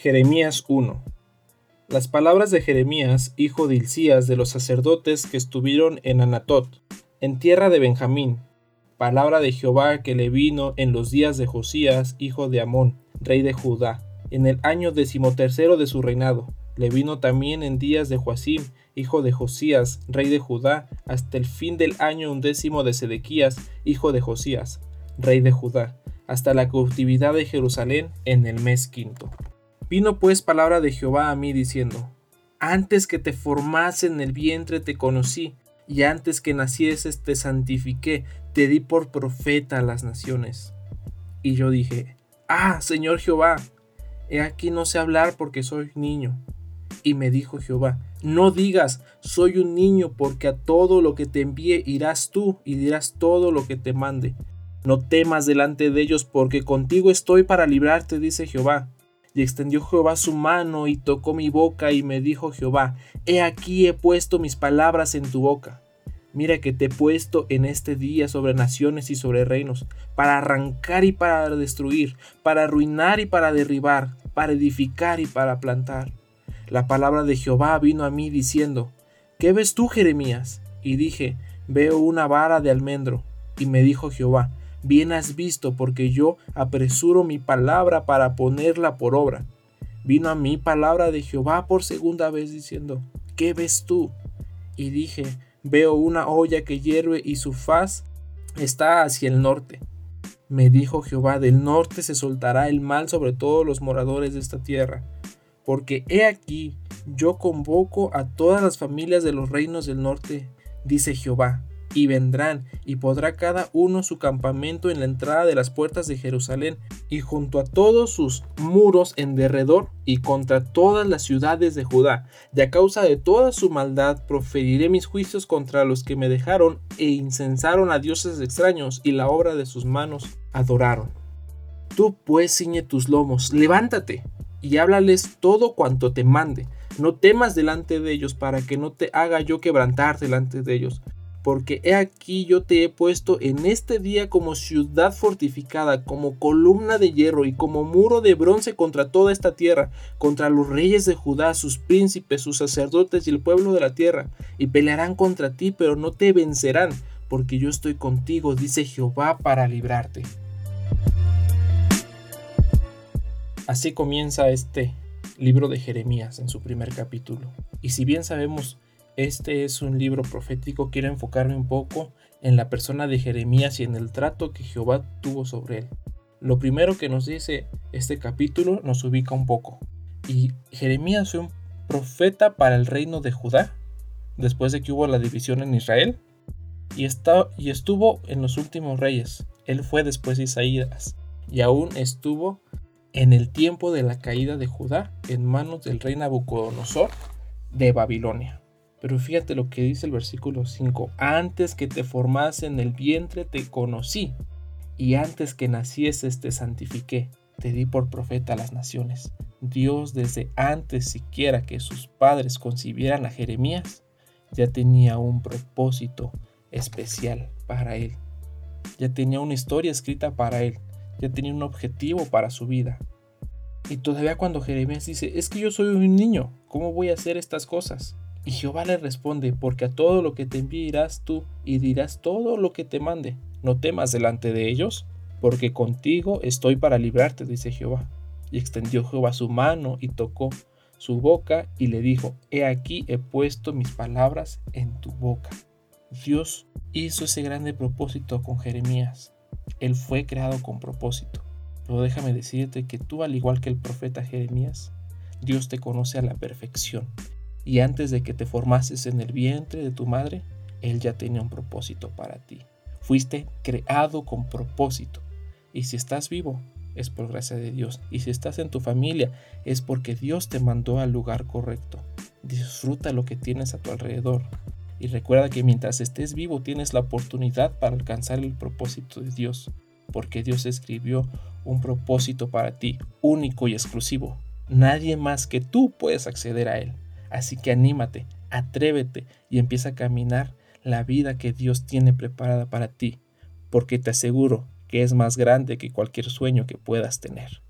Jeremías 1 Las palabras de Jeremías, hijo de Hilcías, de los sacerdotes que estuvieron en Anatot, en tierra de Benjamín, palabra de Jehová que le vino en los días de Josías, hijo de Amón, rey de Judá, en el año decimotercero de su reinado. Le vino también en días de Joacim, hijo de Josías, rey de Judá, hasta el fin del año undécimo de Sedequías, hijo de Josías, rey de Judá, hasta la cautividad de Jerusalén en el mes quinto. Vino pues palabra de Jehová a mí diciendo, Antes que te formase en el vientre te conocí, y antes que nacieses te santifiqué, te di por profeta a las naciones. Y yo dije, Ah, Señor Jehová, he aquí no sé hablar porque soy niño. Y me dijo Jehová, no digas, soy un niño, porque a todo lo que te envíe irás tú y dirás todo lo que te mande. No temas delante de ellos, porque contigo estoy para librarte, dice Jehová. Y extendió Jehová su mano y tocó mi boca y me dijo Jehová, He aquí he puesto mis palabras en tu boca. Mira que te he puesto en este día sobre naciones y sobre reinos, para arrancar y para destruir, para arruinar y para derribar, para edificar y para plantar. La palabra de Jehová vino a mí diciendo, ¿Qué ves tú, Jeremías? Y dije, veo una vara de almendro. Y me dijo Jehová, bien has visto, porque yo apresuro mi palabra para ponerla por obra. Vino a mí palabra de Jehová por segunda vez diciendo, ¿qué ves tú? Y dije, veo una olla que hierve y su faz está hacia el norte. Me dijo Jehová, del norte se soltará el mal sobre todos los moradores de esta tierra, porque he aquí, yo convoco a todas las familias de los reinos del norte, dice Jehová, y vendrán, y podrá cada uno su campamento en la entrada de las puertas de Jerusalén, y junto a todos sus muros en derredor, y contra todas las ciudades de Judá, y a causa de toda su maldad proferiré mis juicios contra los que me dejaron e incensaron a dioses extraños, y la obra de sus manos adoraron. Tú pues ciñe tus lomos, levántate, y háblales todo cuanto te mande. No temas delante de ellos para que no te haga yo quebrantar delante de ellos, porque he aquí yo te he puesto en este día como ciudad fortificada, como columna de hierro y como muro de bronce contra toda esta tierra, contra los reyes de Judá, sus príncipes, sus sacerdotes y el pueblo de la tierra, y pelearán contra ti, pero no te vencerán, porque yo estoy contigo, dice Jehová, para librarte. Así comienza este libro de Jeremías en su primer capítulo. Y si bien sabemos este es un libro profético, quiero enfocarme un poco en la persona de Jeremías y en el trato que Jehová tuvo sobre él. Lo primero que nos dice este capítulo nos ubica un poco. Y Jeremías fue un profeta para el reino de Judá, después de que hubo la división en Israel, y, está, y estuvo en los últimos reyes. Él fue después de Isaías, y aún estuvo en el tiempo de la caída de Judá en manos del rey Nabucodonosor de Babilonia. Pero fíjate lo que dice el versículo 5. Antes que te formase en el vientre te conocí, y antes que nacieses te santifiqué, te di por profeta a las naciones. Dios desde antes siquiera que sus padres concibieran a Jeremías, ya tenía un propósito especial para él. Ya tenía una historia escrita para él. Ya tenía un objetivo para su vida. Y todavía cuando Jeremías dice, es que yo soy un niño, ¿cómo voy a hacer estas cosas? Y Jehová le responde, porque a todo lo que te envíe tú y dirás todo lo que te mande. No temas delante de ellos, porque contigo estoy para librarte, dice Jehová. Y extendió Jehová su mano y tocó su boca y le dijo, He aquí he puesto mis palabras en tu boca. Dios hizo ese grande propósito con Jeremías. Él fue creado con propósito. Pero déjame decirte que tú, al igual que el profeta Jeremías, Dios te conoce a la perfección y antes de que te formases en el vientre de tu madre, Él ya tenía un propósito para ti. Fuiste creado con propósito. Y si estás vivo, es por gracia de Dios. Y si estás en tu familia, es porque Dios te mandó al lugar correcto. Disfruta lo que tienes a tu alrededor. Y recuerda que mientras estés vivo tienes la oportunidad para alcanzar el propósito de Dios. Porque Dios escribió un propósito para ti, único y exclusivo. Nadie más que tú puedes acceder a él. Así que anímate, atrévete y empieza a caminar la vida que Dios tiene preparada para ti, porque te aseguro que es más grande que cualquier sueño que puedas tener.